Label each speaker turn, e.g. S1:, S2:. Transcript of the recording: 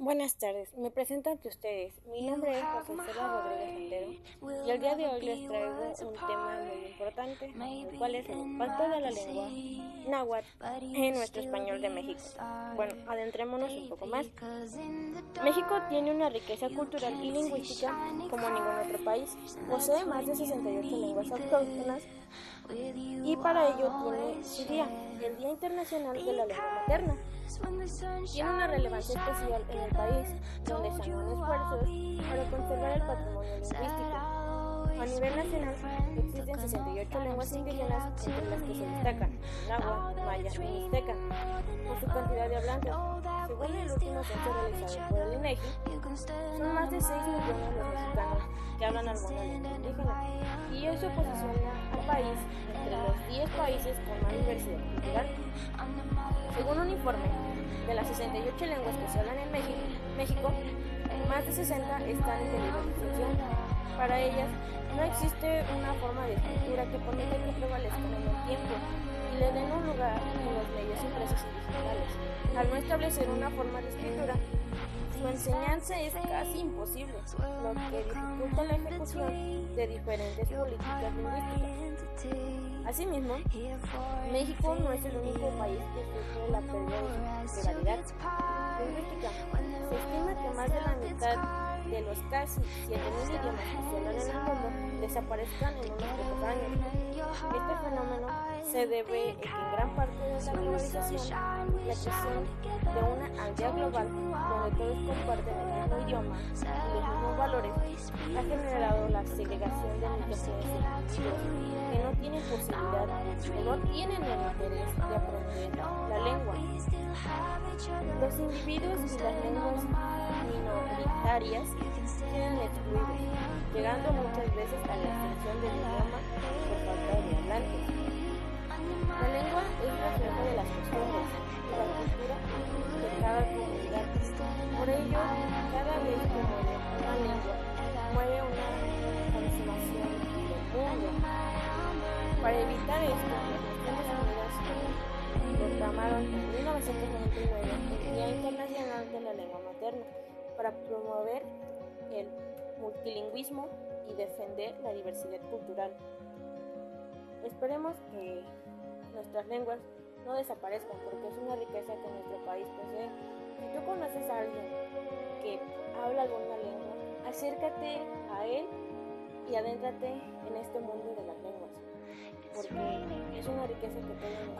S1: Buenas tardes, me presento ante ustedes. Mi nombre es José Sela Rodríguez Montero y el día de hoy les traigo un tema muy importante, el cual es el impacto de la lengua náhuatl en nuestro español de México. Bueno, adentrémonos un poco más. México tiene una riqueza cultural y lingüística como ningún otro país. Posee más de 68 lenguas autóctonas y para ello tiene su día, el Día Internacional de la Lengua Materna. Tiene una relevancia especial en el país, donde se hagan esfuerzos para conservar el patrimonio lingüístico. A nivel nacional existen 68 lenguas indígenas, entre las que se destacan náhuatl, maya y mixteca, por su cantidad de hablantes. Según el último censo realizado por el INEGI, son más de 6 millones los mexicanos que hablan alguna lengua indígena, y eso posiciona al país entre los 10 países con más diversidad cultural. Según un informe de las 68 lenguas que se hablan en México, México más de 60 están en peligro de extinción. Para ellas, no existe una forma de escritura que permita que prevalezcan en el tiempo y le den un lugar en los medios impresos y digitales. Al no establecer una forma de escritura, su enseñanza es casi imposible, lo que dificulta la de diferentes políticas lingüísticas. Asimismo, México no es el único país que sufre la pérdida de su pluralidad lingüística. Se estima que más de la mitad de los casi 7.000 idiomas que se hablan en el mundo desaparezcan en unos pocos años. Este fenómeno se debe a que gran parte de la globalización, la creación de una aldea global donde todos comparten el mismo idioma y los valores ha generado la segregación de muchos individuos que no tienen posibilidad o no tienen el interés de aprender la lengua. Los individuos y las lenguas minoritarias quedan excluidos, llegando muchas veces a la extinción del idioma por falta de hablantes. La lengua cada vez que muere una lengua, muere una consumación del mundo. Para evitar esto, las Naciones Unidas proclamaron en 1999 el Día Internacional de la Lengua Materna para promover el multilingüismo y defender la diversidad cultural. Esperemos que nuestras lenguas no desaparezcan porque es una riqueza que nuestro país posee. Tú conoces a alguien habla alguna lengua, acércate a él y adéntrate en este mundo de las lenguas porque es una riqueza que tenemos.